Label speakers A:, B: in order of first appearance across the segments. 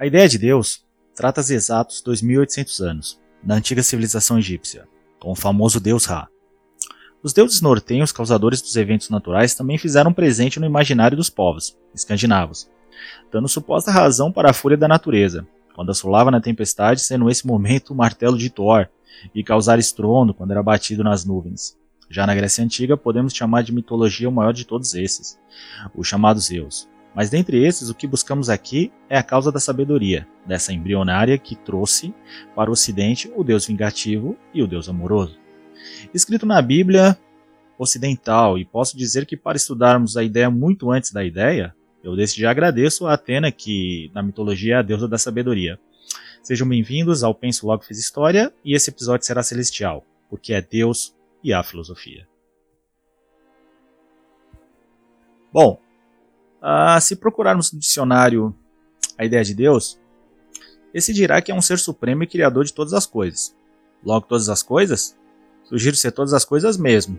A: A ideia de Deus trata-se exatos 2800 anos, na antiga civilização egípcia, com o famoso deus Ra. Os deuses nortenhos, causadores dos eventos naturais, também fizeram presente no imaginário dos povos escandinavos, dando suposta razão para a fúria da natureza, quando assolava na tempestade, sendo esse momento o martelo de Thor, e causar estrondo quando era batido nas nuvens. Já na Grécia Antiga, podemos chamar de mitologia o maior de todos esses, o chamado Zeus, mas dentre esses, o que buscamos aqui é a causa da sabedoria, dessa embrionária que trouxe para o Ocidente o Deus vingativo e o Deus amoroso. Escrito na Bíblia ocidental, e posso dizer que para estudarmos a ideia muito antes da ideia, eu desde já agradeço a Atena, que na mitologia é a deusa da sabedoria. Sejam bem-vindos ao Penso Logo Fiz História, e esse episódio será celestial, porque é Deus e a filosofia. Bom, ah, se procurarmos no dicionário a ideia de Deus, esse dirá que é um ser supremo e criador de todas as coisas. Logo, todas as coisas? Sugiro ser todas as coisas mesmo.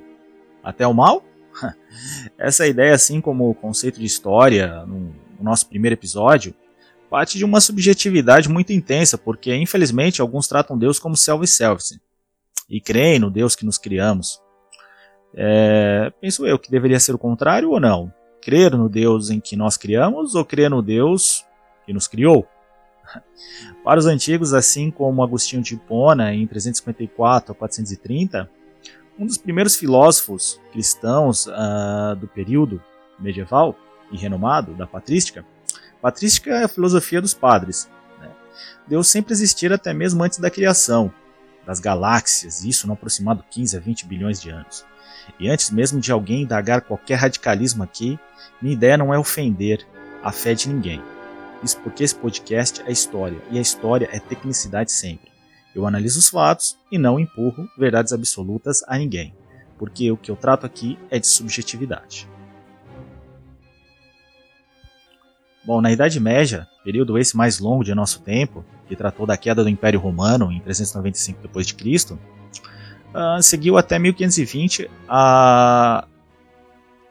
A: Até o mal? Essa ideia, assim como o conceito de história no nosso primeiro episódio, parte de uma subjetividade muito intensa, porque infelizmente alguns tratam Deus como self-service e creem no Deus que nos criamos. É, penso eu que deveria ser o contrário ou não? Crer no Deus em que nós criamos ou crer no Deus que nos criou? Para os antigos, assim como Agostinho de Hipona, em 354 a 430, um dos primeiros filósofos cristãos uh, do período medieval e renomado, da patrística, patrística é a filosofia dos padres. Né? Deus sempre existira até mesmo antes da criação das galáxias, isso no aproximado 15 a 20 bilhões de anos. E antes mesmo de alguém indagar qualquer radicalismo aqui, minha ideia não é ofender a fé de ninguém. Isso porque esse podcast é história, e a história é tecnicidade sempre. Eu analiso os fatos e não empurro verdades absolutas a ninguém, porque o que eu trato aqui é de subjetividade. Bom, na Idade Média, período esse mais longo de nosso tempo, que tratou da queda do Império Romano em 395 d.C., uh, seguiu até 1520 uh,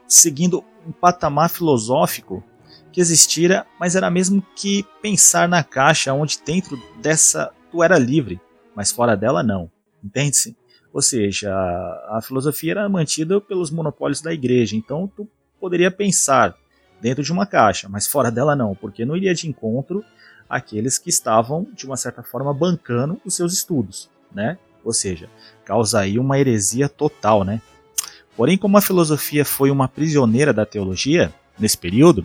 A: seguindo um patamar filosófico que existira, mas era mesmo que pensar na caixa onde dentro dessa tu era livre, mas fora dela não. Entende-se? Ou seja, a, a filosofia era mantida pelos monopólios da igreja, então tu poderia pensar dentro de uma caixa, mas fora dela não, porque não iria de encontro àqueles que estavam, de uma certa forma, bancando os seus estudos, né? Ou seja, causa aí uma heresia total, né? Porém, como a filosofia foi uma prisioneira da teologia nesse período,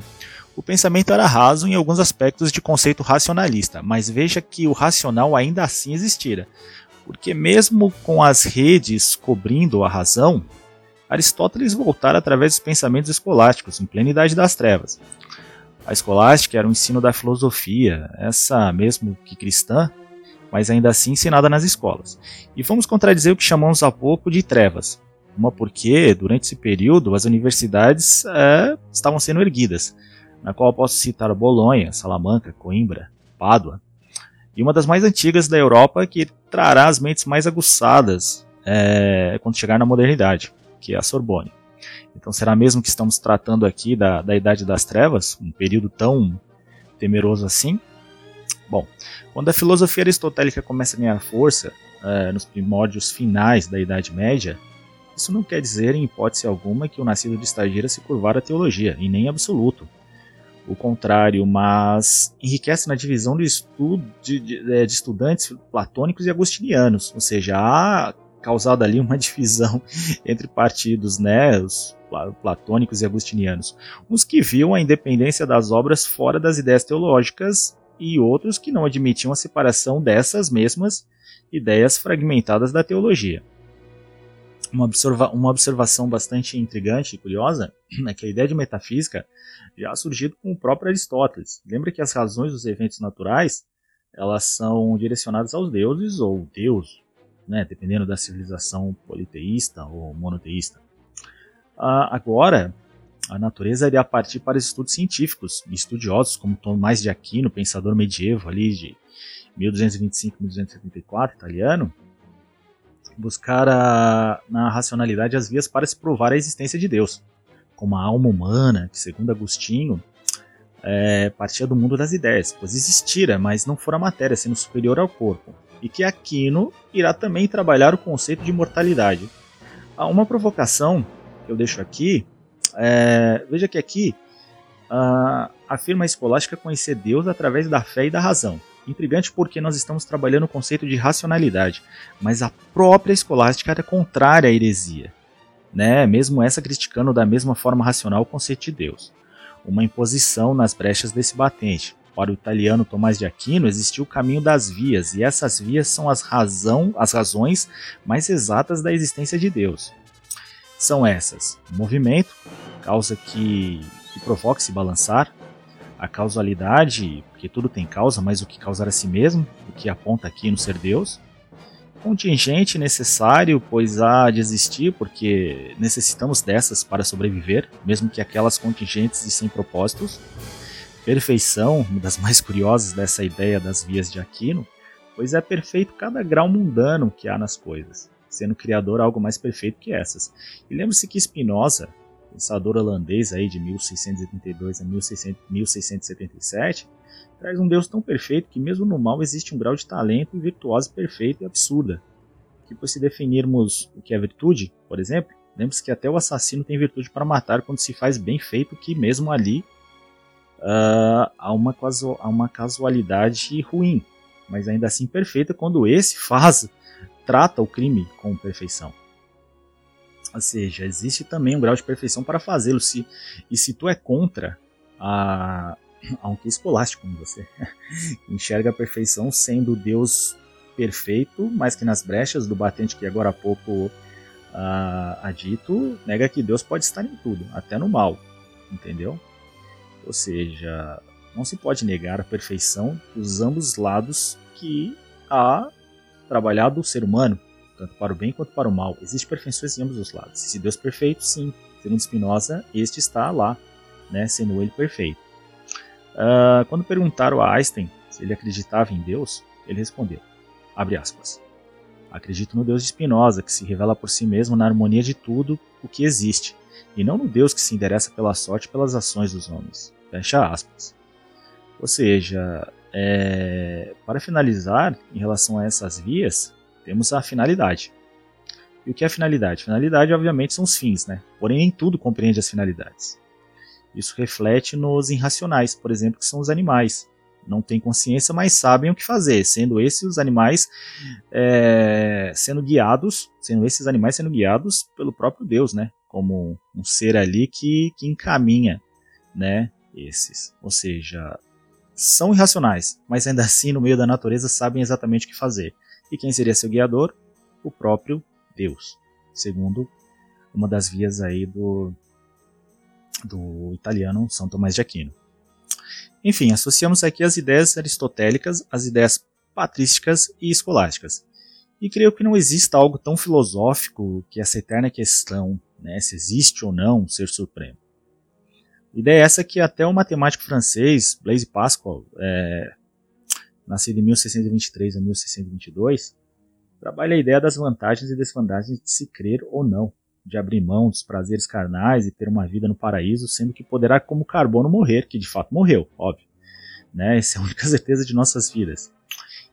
A: o pensamento era raso em alguns aspectos de conceito racionalista, mas veja que o racional ainda assim existira, porque mesmo com as redes cobrindo a razão, Aristóteles voltara através dos pensamentos escolásticos, em plena idade das trevas. A escolástica era o ensino da filosofia, essa mesmo que cristã, mas ainda assim ensinada nas escolas. E vamos contradizer o que chamamos há pouco de trevas, uma porque, durante esse período, as universidades é, estavam sendo erguidas, na qual posso citar Bolonha, Salamanca, Coimbra, Pádua, e uma das mais antigas da Europa que trará as mentes mais aguçadas é, quando chegar na modernidade, que é a Sorbonne. Então será mesmo que estamos tratando aqui da, da Idade das Trevas, um período tão temeroso assim? Bom, quando a filosofia aristotélica começa a ganhar força, é, nos primórdios finais da Idade Média, isso não quer dizer, em hipótese alguma, que o nascido de estagira se curvar à teologia, e nem absoluto. O contrário, mas enriquece na divisão de, estudo, de, de, é, de estudantes platônicos e agostinianos, ou seja, há causado ali uma divisão entre partidos, né, os platônicos e agostinianos, uns que viam a independência das obras fora das ideias teológicas e outros que não admitiam a separação dessas mesmas ideias fragmentadas da teologia uma, observa uma observação bastante intrigante e curiosa é que a ideia de metafísica já ha surgido com o próprio Aristóteles. Lembra que as razões dos eventos naturais elas são direcionadas aos deuses ou Deus, né, dependendo da civilização politeísta ou monoteísta. Ah, agora, a natureza iria partir para estudos científicos e estudiosos, como Tomás de Aquino, pensador medieval ali de 1225-1274, italiano, buscar a, na racionalidade as vias para se provar a existência de Deus, como a alma humana, que segundo Agostinho, é, partia do mundo das ideias, pois existira, mas não fora matéria, sendo superior ao corpo, e que Aquino irá também trabalhar o conceito de imortalidade. Há uma provocação que eu deixo aqui, é, veja que aqui uh, afirma a escolástica conhecer Deus através da fé e da razão. Intrigante porque nós estamos trabalhando o conceito de racionalidade, mas a própria escolástica era contrária à heresia, né? mesmo essa criticando da mesma forma racional o conceito de Deus uma imposição nas brechas desse batente. Para o italiano Tomás de Aquino, existiu o caminho das vias, e essas vias são as, razão, as razões mais exatas da existência de Deus. São essas: o movimento, causa que, que provoca se balançar, a causalidade, porque tudo tem causa, mas o que causar a si mesmo, o que aponta aqui no ser Deus, contingente necessário, pois há de existir, porque necessitamos dessas para sobreviver, mesmo que aquelas contingentes e sem propósitos. Perfeição, uma das mais curiosas dessa ideia das vias de Aquino, pois é perfeito cada grau mundano que há nas coisas, sendo criador algo mais perfeito que essas. E lembre-se que Spinoza, pensador holandês aí de 1682 a 1677, traz um Deus tão perfeito que mesmo no mal existe um grau de talento e virtuose perfeita e absurda. Que por se definirmos o que é virtude, por exemplo, lembre-se que até o assassino tem virtude para matar quando se faz bem feito, que mesmo ali uh, há, uma há uma casualidade ruim, mas ainda assim perfeita quando esse faz, trata o crime com perfeição. Ou seja, existe também um grau de perfeição para fazê-lo. Se, e se tu é contra a, a um que escolástico como você. Enxerga a perfeição sendo Deus perfeito, mas que nas brechas do batente que agora há pouco há dito, nega que Deus pode estar em tudo, até no mal, entendeu? Ou seja, não se pode negar a perfeição dos ambos lados que há trabalhado o ser humano, tanto para o bem quanto para o mal. Existem perfeições em ambos os lados. Se Deus é perfeito, sim. Segundo Spinoza, este está lá, né, sendo ele perfeito. Uh, quando perguntaram a Einstein se ele acreditava em Deus, ele respondeu, abre aspas, acredito no Deus de Spinoza, que se revela por si mesmo na harmonia de tudo o que existe, e não no Deus que se interessa pela sorte e pelas ações dos homens. Fecha aspas. Ou seja, é, para finalizar, em relação a essas vias, temos a finalidade. E o que é a finalidade? Finalidade, obviamente, são os fins, né? Porém, nem tudo compreende as finalidades. Isso reflete nos irracionais, por exemplo, que são os animais. Não têm consciência, mas sabem o que fazer, sendo esses os animais é, sendo guiados, sendo esses animais sendo guiados pelo próprio Deus, né? Como um ser ali que, que encaminha, né? Esses, ou seja, são irracionais, mas ainda assim no meio da natureza sabem exatamente o que fazer. E quem seria seu guiador? O próprio Deus, segundo uma das vias aí do, do italiano São Tomás de Aquino. Enfim, associamos aqui as ideias aristotélicas às ideias patrísticas e escolásticas. E creio que não exista algo tão filosófico que essa eterna questão, né, se existe ou não um ser supremo. Ideia é essa que até o matemático francês Blaise Pascal, é, nascido em 1623 a 1622, trabalha a ideia das vantagens e desvantagens de se crer ou não de abrir mão dos prazeres carnais e ter uma vida no paraíso, sendo que poderá, como carbono, morrer, que de fato morreu, óbvio. Né? Essa é a única certeza de nossas vidas.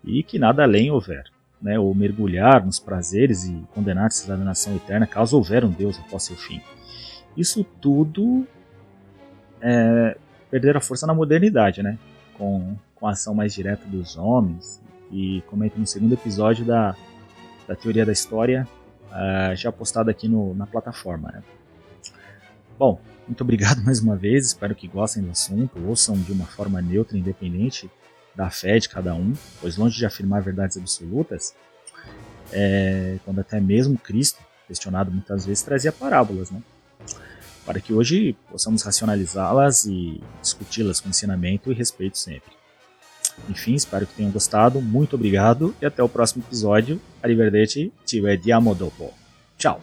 A: E que nada além houver. Né? Ou mergulhar nos prazeres e condenar-se à nação eterna, caso houver um Deus após seu fim. Isso tudo é perder a força na modernidade, né? com, com a ação mais direta dos homens. E comenta no segundo episódio da, da teoria da história uh, já postado aqui no, na plataforma. Né? Bom, muito obrigado mais uma vez, espero que gostem do assunto, ouçam de uma forma neutra independente da fé de cada um, pois longe de afirmar verdades absolutas, é, quando até mesmo Cristo, questionado muitas vezes, trazia parábolas, né? Para que hoje possamos racionalizá-las e discuti-las com ensinamento e respeito sempre. Enfim, espero que tenham gostado. Muito obrigado e até o próximo episódio. Arrivederci, ci vediamo dopo. Tchau!